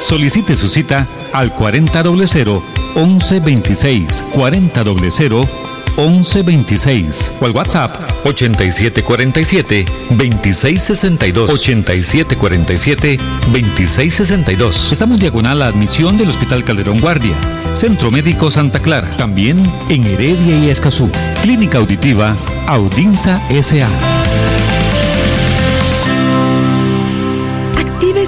Solicite su cita al 4000 1126 4000 1126 o al WhatsApp 8747 2662 8747 2662. Estamos diagonal a admisión del Hospital Calderón Guardia, Centro Médico Santa Clara, también en Heredia y Escazú. Clínica Auditiva Audinza SA.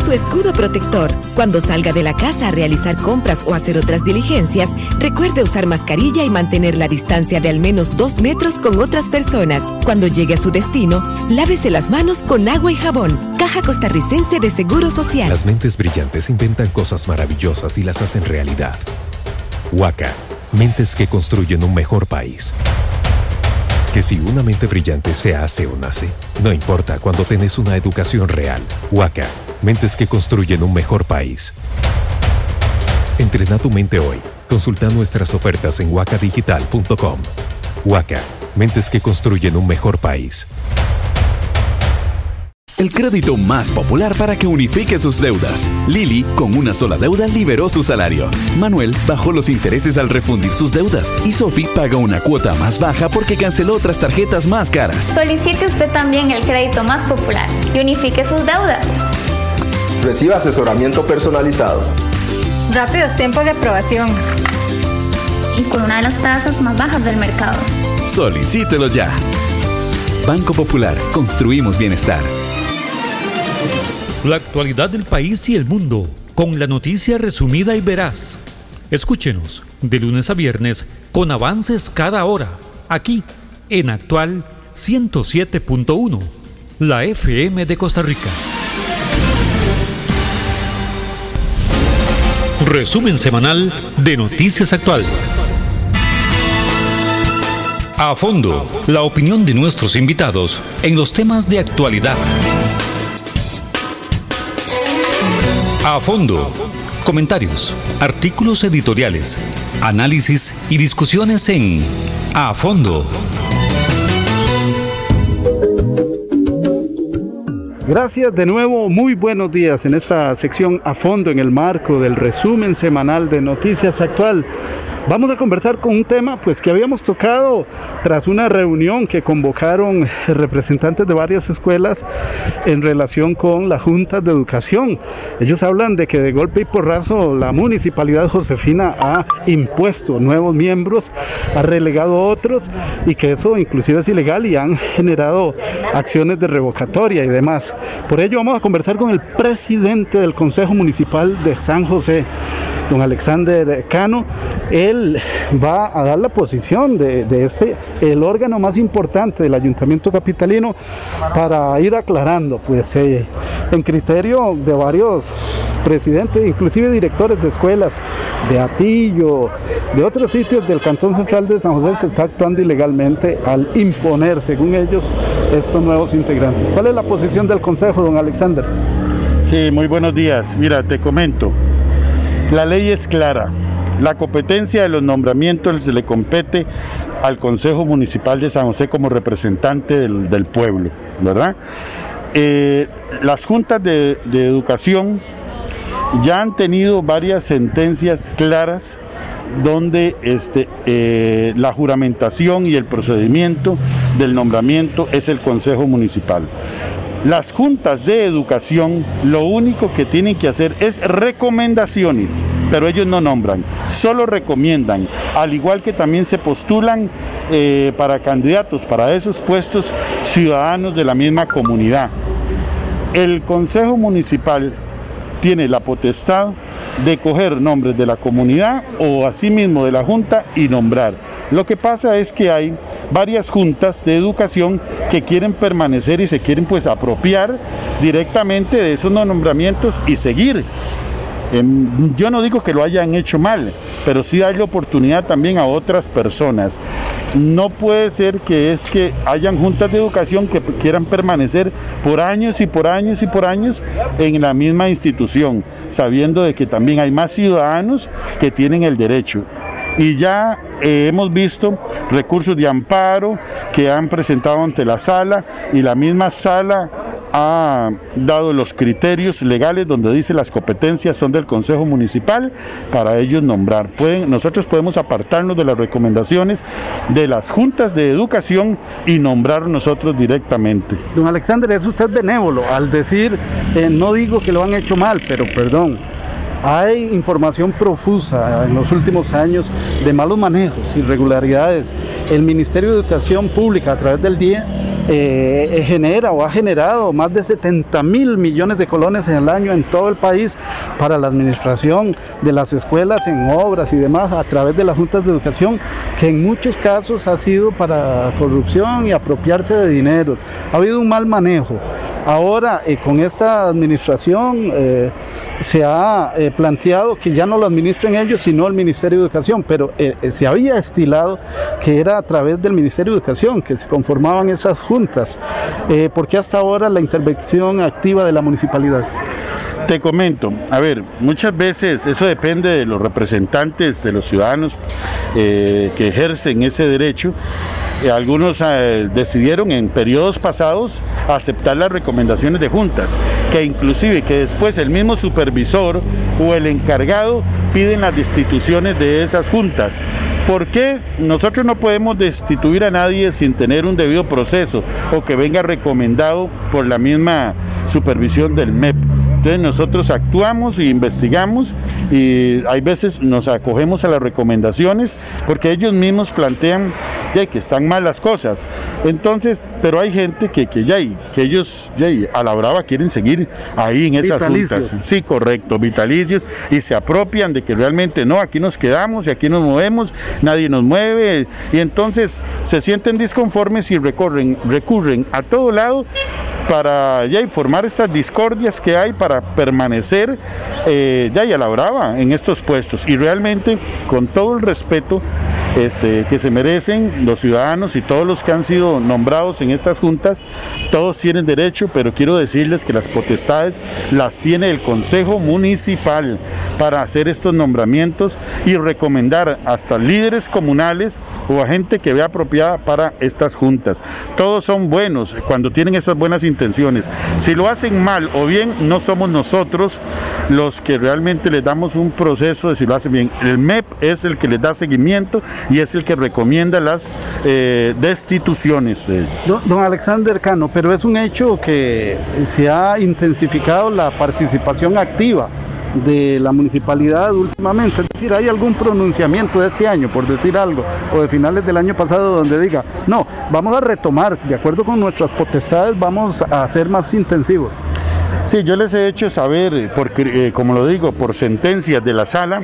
Su escudo protector. Cuando salga de la casa a realizar compras o hacer otras diligencias, recuerde usar mascarilla y mantener la distancia de al menos dos metros con otras personas. Cuando llegue a su destino, lávese las manos con agua y jabón. Caja Costarricense de Seguro Social. Las mentes brillantes inventan cosas maravillosas y las hacen realidad. Huaca, mentes que construyen un mejor país. Que si una mente brillante se hace o nace, no importa cuando tenés una educación real. Huaca Mentes que construyen un mejor país. Entrena tu mente hoy. Consulta nuestras ofertas en wacadigital.com. Waca, mentes que construyen un mejor país. El crédito más popular para que unifique sus deudas. Lili, con una sola deuda, liberó su salario. Manuel bajó los intereses al refundir sus deudas. Y Sophie paga una cuota más baja porque canceló otras tarjetas más caras. Solicite usted también el crédito más popular y unifique sus deudas. Reciba asesoramiento personalizado. Rápidos tiempos de aprobación. Y con una de las tasas más bajas del mercado. Solicítelo ya. Banco Popular, construimos bienestar. La actualidad del país y el mundo, con la noticia resumida y veraz. Escúchenos de lunes a viernes con avances cada hora, aquí en Actual 107.1, la FM de Costa Rica. Resumen semanal de Noticias Actual. A fondo, la opinión de nuestros invitados en los temas de actualidad. A fondo, comentarios, artículos editoriales, análisis y discusiones en A fondo. Gracias de nuevo, muy buenos días en esta sección a fondo en el marco del resumen semanal de Noticias Actual. Vamos a conversar con un tema pues que habíamos tocado tras una reunión que convocaron representantes de varias escuelas en relación con las juntas de educación. Ellos hablan de que de golpe y porrazo la municipalidad Josefina ha impuesto nuevos miembros, ha relegado otros y que eso inclusive es ilegal y han generado acciones de revocatoria y demás. Por ello vamos a conversar con el presidente del Consejo Municipal de San José, don Alexander Cano. Él va a dar la posición de, este, el órgano más importante del Ayuntamiento Capitalino, para ir aclarando, pues, eh, en criterio de varios presidentes, inclusive directores de escuelas de Atillo, de otros sitios del Cantón Central de San José, se está actuando ilegalmente al imponer, según ellos, estos nuevos integrantes. ¿Cuál es la posición del Consejo, don Alexander? Sí, muy buenos días. Mira, te comento. La ley es clara. La competencia de los nombramientos se le compete al Consejo Municipal de San José como representante del, pueblo, ¿verdad? Eh, las juntas de, educación ya han tenido varias sentencias claras donde este, eh, la juramentación y el procedimiento del nombramiento es el Consejo Municipal. Las juntas de educación lo único que tienen que hacer es recomendaciones, pero ellos no nombran, solo recomiendan, al igual que también se postulan eh, para candidatos para esos puestos ciudadanos de la misma comunidad. El Consejo Municipal tiene la potestad de coger nombres de la comunidad o asimismo de la Junta y nombrar. Lo que pasa es que hay varias juntas de educación que quieren permanecer y se quieren pues apropiar directamente de esos nombramientos y seguir. Em, yo no digo que lo hayan hecho mal, pero sí darle oportunidad también a otras personas. No puede ser que es que hayan juntas de educación que quieran permanecer por años y por años y por años en la misma institución, sabiendo de que también hay más ciudadanos que tienen el derecho y ya eh, hemos visto recursos de amparo que han presentado ante la sala y la misma sala ha dado los criterios legales donde dice las competencias son del Consejo Municipal para ellos nombrar. Pueden, nosotros podemos apartarnos de las recomendaciones de las juntas de educación y nombrar nosotros directamente. Don Alexander, es usted benévolo al decir, eh, no digo que lo han hecho mal, pero perdón, hay información profusa en los últimos años de malos manejos, irregularidades. El Ministerio de Educación Pública a través del día eh, genera o ha generado más de 70 mil millones de colones en el año en todo el país para la administración de las escuelas en obras y demás a través de las juntas de educación, que en muchos casos ha sido para corrupción y apropiarse de dineros. Ha habido un mal manejo. Ahora, eh, con esta administración, eh, se ha eh, planteado que ya no lo administren ellos, sino el Ministerio de Educación, pero eh, eh, se había estilado que era a través del Ministerio de Educación que se conformaban esas juntas. ¿Por qué hasta ahora la intervención activa de la municipalidad? Te comento, a ver, muchas veces eso depende de los representantes, de los ciudadanos que ejercen ese derecho algunos eh, decidieron en periodos pasados aceptar las recomendaciones de juntas, que inclusive que después el mismo supervisor o el encargado piden las destituciones de esas juntas. ¿Por qué nosotros no podemos destituir a nadie sin tener un debido proceso o que venga recomendado por la misma supervisión del MEP? Entonces nosotros actuamos e investigamos y hay veces nos acogemos a las recomendaciones porque ellos mismos plantean que están mal las cosas. Entonces, pero hay gente que, que ya que ellos ya a la brava quieren seguir ahí en esas juntas. Sí, correcto, vitalicios, y se apropian de que realmente no, aquí nos quedamos y aquí nos movemos, nadie nos mueve, y entonces se sienten disconformes y recorren, recurren a todo lado para ya informar estas discordias que hay para permanecer eh, ya y a la brava en estos puestos. Y realmente, con todo el respeto, este, que se merecen los ciudadanos y todos los que han sido nombrados en estas juntas, todos tienen derecho, pero quiero decirles que las potestades las tiene el Consejo Municipal para hacer estos nombramientos y recomendar hasta líderes comunales o a gente que vea apropiada para estas juntas. Todos son buenos cuando tienen esas buenas intenciones. Si lo hacen mal o bien, no somos nosotros los que realmente les damos un proceso de si lo hacen bien. El MEP es el que les da seguimiento y es el que recomienda las eh, destituciones. Don, Alexander Cano, pero es un hecho que se ha intensificado la participación activa de la municipalidad últimamente. Es decir, ¿hay algún pronunciamiento de este año, por decir algo, o de finales del año pasado donde diga, no, vamos a retomar, de acuerdo con nuestras potestades, vamos a ser más intensivos? Sí, yo les he hecho saber, porque, eh, como lo digo, por sentencias de la sala,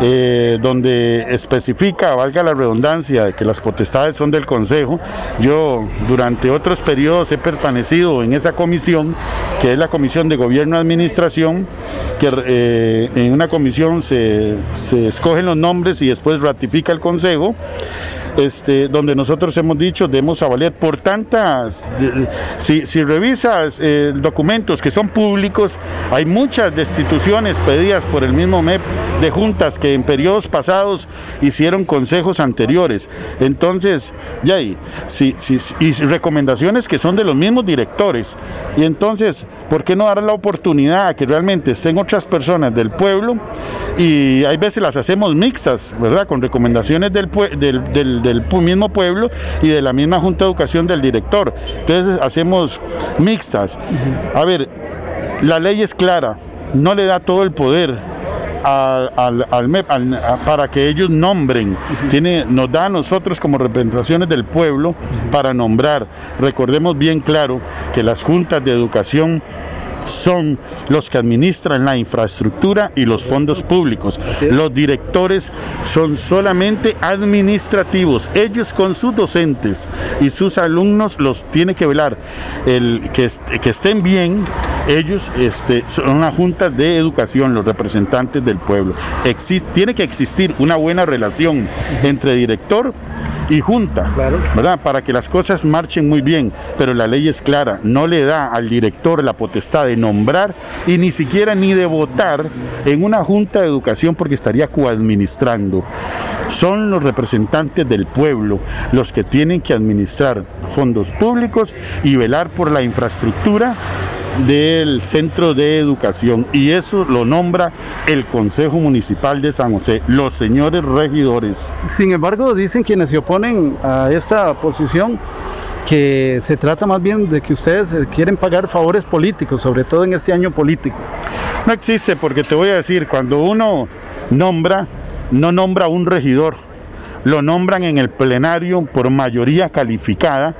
eh, donde especifica, valga la redundancia, que las potestades son del Consejo. Yo durante otros periodos he permanecido en esa comisión, que es la Comisión de Gobierno y Administración, que eh, en una comisión se, se escogen los nombres y después ratifica el Consejo. Este, donde nosotros hemos dicho debemos a valer por tantas, si, revisas eh, documentos que son públicos, hay muchas destituciones pedidas por el mismo MEP de juntas que en periodos pasados hicieron consejos anteriores. Entonces, ya hay, y recomendaciones que son de los mismos directores. Y entonces, ¿por qué no dar la oportunidad a que realmente estén otras personas del pueblo? Y hay veces las hacemos mixtas, ¿verdad? Con recomendaciones del, del del mismo pueblo y de la misma Junta de Educación del director. Entonces hacemos mixtas. A ver, la ley es clara, no le da todo el poder al, al, MEP para que ellos nombren. Tiene, nos da a nosotros como representaciones del pueblo para nombrar. Recordemos bien claro que las juntas de educación son los que administran la infraestructura y los fondos públicos. Los directores son solamente administrativos. Ellos con sus docentes y sus alumnos los tiene que velar. El, que, que estén bien, ellos este, son una junta de educación, los representantes del pueblo. tiene que existir una buena relación entre director y junta, ¿verdad? Para que las cosas marchen muy bien, pero la ley es clara, no le da al director la potestad de nombrar y ni siquiera ni de votar en una junta de educación porque estaría coadministrando. Son los representantes del pueblo los que tienen que administrar fondos públicos y velar por la infraestructura del centro de educación y eso lo nombra el Consejo Municipal de San José, los señores regidores. Sin embargo, dicen quienes se oponen a esta posición que se trata más bien de que ustedes quieren pagar favores políticos, sobre todo en este año político. No existe porque te voy a decir, cuando uno nombra, no nombra un regidor, lo nombran en el plenario por mayoría calificada,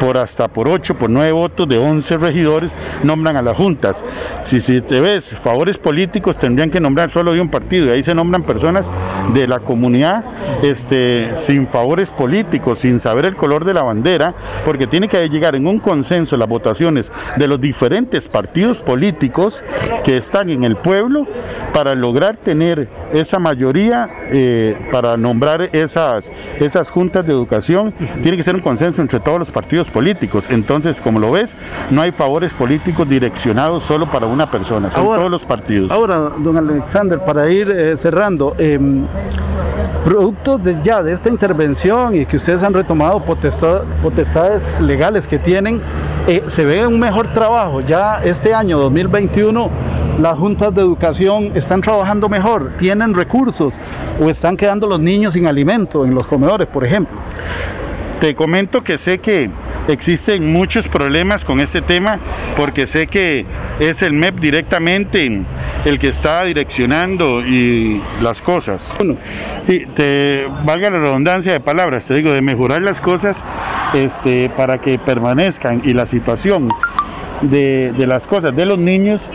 por hasta por 8, por 9 votos de 11 regidores, nombran a las juntas. Si, si te ves, favores políticos tendrían que nombrar solo de un partido, y ahí se nombran personas de la comunidad este, sin favores políticos, sin saber el color de la bandera, porque tiene que llegar en un consenso las votaciones de los diferentes partidos políticos que están en el pueblo para lograr tener esa mayoría eh, para nombrar esa esas, juntas de educación, tiene que ser un consenso entre todos los partidos políticos. Entonces, como lo ves, no hay favores políticos direccionados solo para una persona, son todos los partidos. Ahora, don Alexander, para ir eh, cerrando, em, producto de ya de esta intervención y que ustedes han retomado potestades legales que tienen, eh, se ve un mejor trabajo. Ya este año 2021 las juntas de educación están trabajando mejor, tienen recursos o están quedando los niños sin alimento en los comedores, por ejemplo. Te comento que sé que existen muchos problemas con este tema porque sé que es el MEP directamente el que está direccionando y las cosas. Bueno, sí, te valga la redundancia de palabras, te digo, de mejorar las cosas este, para que permanezcan y la situación de, de las cosas de los niños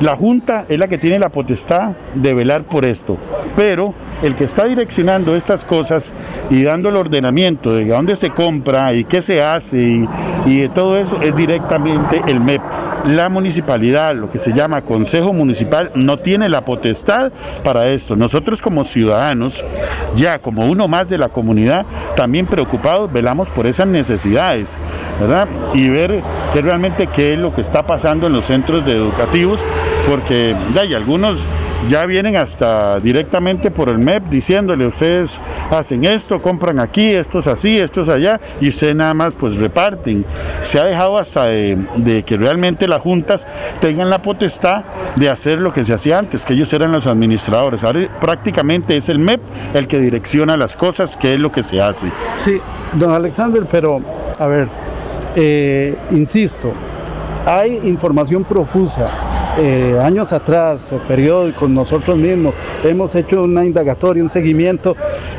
la Junta es la que tiene la potestad de velar por esto, pero el que está direccionando estas cosas y dando el ordenamiento de dónde se compra y qué se hace y, de todo eso es directamente el MEP. La municipalidad, lo que se llama Consejo Municipal, no tiene la potestad para esto. Nosotros como ciudadanos, ya como uno más de la comunidad, también preocupados, velamos por esas necesidades, ¿verdad? Y ver que realmente qué es lo que está pasando en los centros educativos, porque hay algunos ya vienen hasta directamente por el MEP diciéndole ustedes hacen esto, compran aquí, esto es así, esto es allá y ustedes nada más pues reparten. Se ha dejado hasta de, que realmente las juntas tengan la potestad de hacer lo que se hacía antes, que ellos eran los administradores. Ahora prácticamente es el MEP el que direcciona las cosas, que es lo que se hace. Sí, don Alexander, pero a ver, eh, insisto, hay información profusa eh, años atrás, periódicos, nosotros mismos, hemos hecho una indagatoria, un seguimiento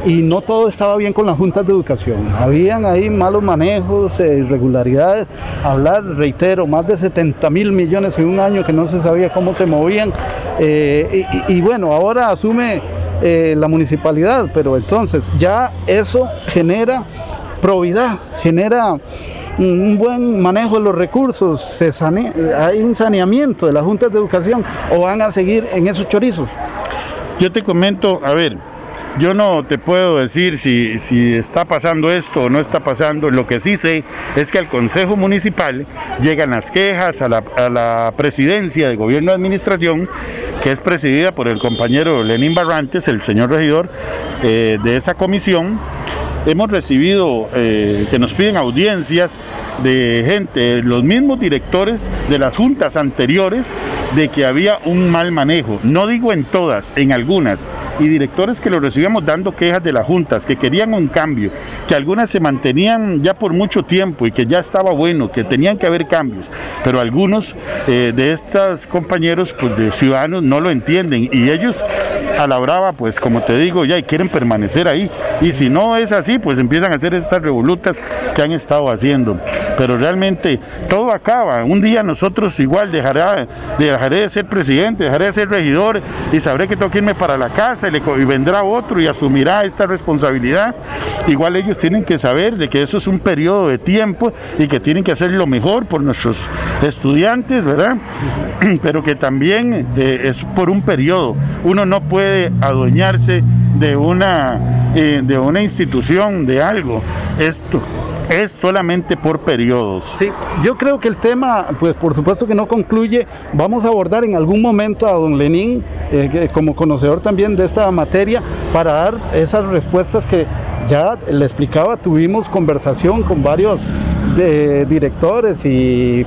y no todo estaba bien con las juntas de educación. Habían ahí malos manejos, eh, irregularidades. Hablar, reitero, más de 70 mil millones en un año que no se sabía cómo se movían. Eh, y, bueno, ahora asume la municipalidad, pero entonces ya eso genera probidad, genera un buen manejo de los recursos, hay un saneamiento de las juntas de educación o van a seguir en esos chorizos. Yo te comento, a ver, yo no te puedo decir si, si, está pasando esto o no está pasando. Lo que sí sé es que al Consejo Municipal llegan las quejas a la, presidencia de gobierno de administración, que es presidida por el compañero Lenín Barrantes, el señor regidor eh, de esa comisión, hemos recibido eh, que nos piden audiencias de gente, los mismos directores de las juntas anteriores, de que había un mal manejo. No digo en todas, en algunas. Y directores que lo recibíamos dando quejas de las juntas, que querían un cambio, que algunas se mantenían ya por mucho tiempo y que ya estaba bueno, que tenían que haber cambios. Pero algunos eh, de estos compañeros pues, de ciudadanos no lo entienden y ellos a la brava, pues como te digo, ya y quieren permanecer ahí. Y si no es así, pues empiezan a hacer estas revolutas que han estado haciendo. Pero realmente todo acaba. Un día nosotros igual dejaré, dejaré de ser presidente, dejaré de ser regidor y sabré que tengo que irme para la casa y, y vendrá otro y asumirá esta responsabilidad. Igual ellos tienen que saber de que eso es un periodo de tiempo y que tienen que hacer lo mejor por nuestros estudiantes, ¿verdad? Pero que también eh, es por un periodo. Uno no puede adueñarse de una, eh, de una institución, de algo. Esto es solamente por periodos. Sí, yo creo que el tema, pues por supuesto que no concluye. Vamos a abordar en algún momento a don Lenín, eh, como conocedor también de esta materia, para dar esas respuestas que ya le explicaba, tuvimos conversación con varios directores y,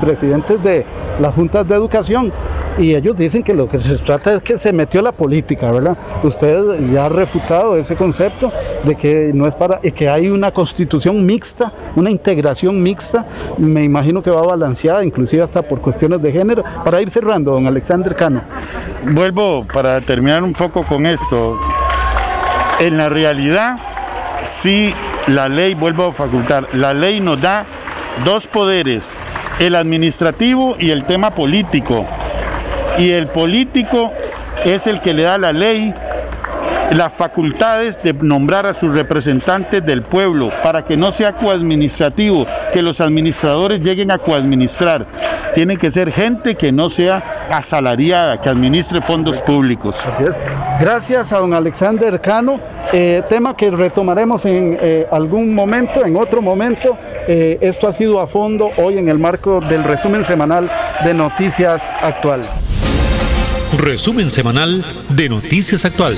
presidentes de las juntas de educación y ellos dicen que lo que se trata es que se metió la política, ¿verdad? Usted ya ha refutado ese concepto de que no es para, y que hay una constitución mixta, una integración mixta, me imagino que va balanceada, inclusive hasta por cuestiones de género. Para ir cerrando, don Alexander Cano. Vuelvo para terminar un poco con esto. En la realidad, sí, la ley, vuelvo a facultar, la ley nos da dos poderes, el administrativo y el tema político. Y el político es el que le da la ley las facultades de nombrar a sus representantes del pueblo para que no sea coadministrativo, que los administradores lleguen a coadministrar. Tiene que ser gente que no sea asalariada, que administre fondos públicos. Así es. Gracias a don Alexander Cano, eh, tema que retomaremos en eh, algún momento, en otro momento. Eh, esto ha sido a fondo hoy en el marco del resumen semanal de Noticias Actual. Resumen semanal de Noticias Actual.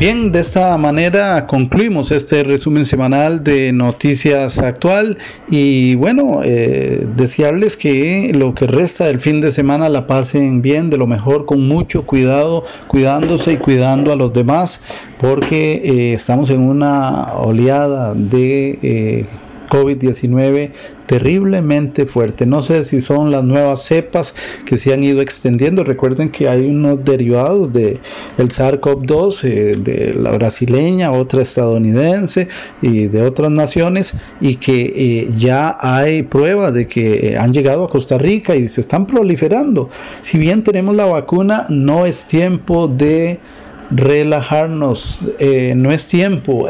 Bien, de esta manera concluimos este resumen semanal de Noticias Actual y bueno, eh, desearles que lo que resta del fin de semana la pasen bien, de lo mejor, con mucho cuidado, cuidándose y cuidando a los demás, porque eh, estamos en una oleada de... Eh, COVID-19 terriblemente fuerte. No sé si son las nuevas cepas que se han ido extendiendo. Recuerden que hay unos derivados de el SARS-CoV-2 eh, de la brasileña, otra estadounidense y de otras naciones y que eh, ya hay pruebas de que han llegado a Costa Rica y se están proliferando. Si bien tenemos la vacuna, no es tiempo de relajarnos, eh, no es tiempo.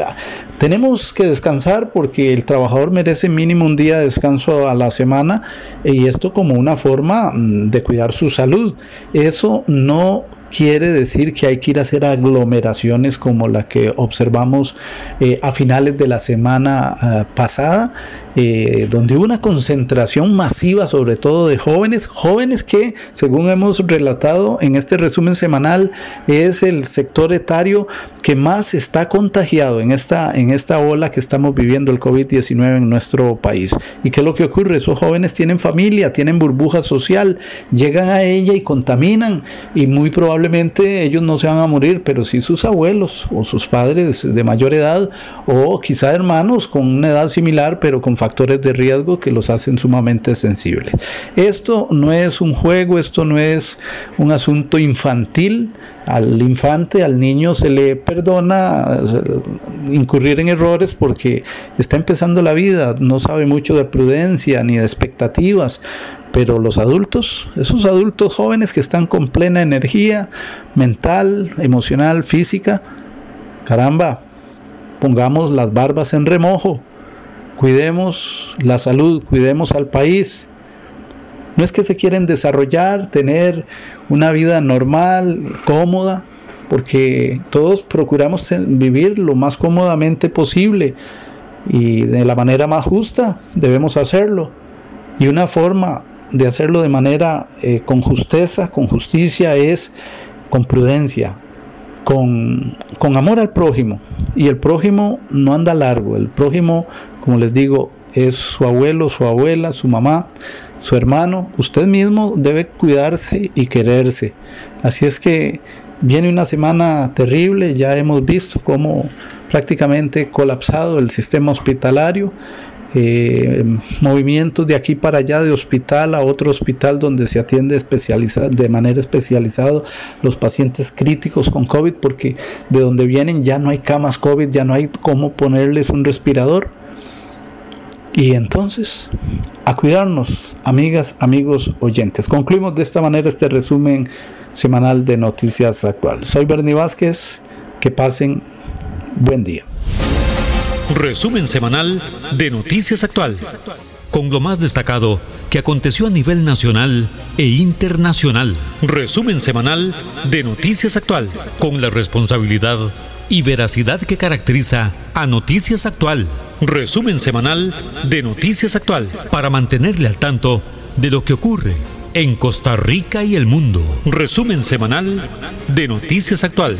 Tenemos que descansar porque el trabajador merece mínimo un día de descanso a la semana y esto como una forma mm, de cuidar su salud. Eso no quiere decir que hay que ir a hacer aglomeraciones como la que observamos eh, a finales de la semana ah, pasada eh, donde hubo una concentración masiva, sobre todo de jóvenes, jóvenes que, según hemos relatado en este resumen semanal, es el sector etario que más está contagiado en esta, en esta ola que estamos viviendo el COVID-19 en nuestro país. ¿Y qué es lo que ocurre? Esos jóvenes tienen familia, tienen burbuja social, llegan a ella y contaminan y muy probablemente ellos no se van a morir, pero sí sus abuelos o sus padres de mayor edad o quizá hermanos con una edad similar pero con factores de riesgo que los hacen sumamente sensibles. Esto no es un juego, esto no es un asunto infantil. Al infante, al niño se le perdona incurrir en errores porque está empezando la vida, no sabe mucho de prudencia ni de expectativas, pero los adultos, esos adultos jóvenes que están con plena energía mental, emocional, física, caramba, pongamos las barbas en remojo, cuidemos la salud, cuidemos al país. No es que se quieren desarrollar, tener una vida normal, cómoda, porque todos procuramos vivir lo más cómodamente posible y de la manera más justa debemos hacerlo. Y una forma de hacerlo de manera eh, con justeza, con justicia, es con prudencia, con, con amor al prójimo. Y el prójimo no anda largo, el prójimo como les digo, es su abuelo, su abuela, su mamá, su hermano. Usted mismo debe cuidarse y quererse. Así es que viene una semana terrible, ya hemos visto cómo prácticamente colapsado el sistema hospitalario. Eh, movimientos de aquí para allá de hospital a otro hospital donde se atiende de manera especializada los pacientes críticos con COVID porque de donde vienen ya no hay camas COVID, ya no hay cómo ponerles un respirador y entonces, a cuidarnos, amigas, amigos, oyentes. Concluimos de esta manera este resumen semanal de Noticias Actuales. Soy Bernie Vázquez, que pasen buen día. Resumen semanal de Noticias Actual, con lo más destacado que aconteció a nivel nacional e internacional. Resumen semanal de Noticias Actual, con la responsabilidad y veracidad que caracteriza a Noticias Actual. Resumen semanal de Noticias Actual para mantenerle al tanto de lo que ocurre en Costa Rica y el mundo. Resumen semanal de Noticias Actual.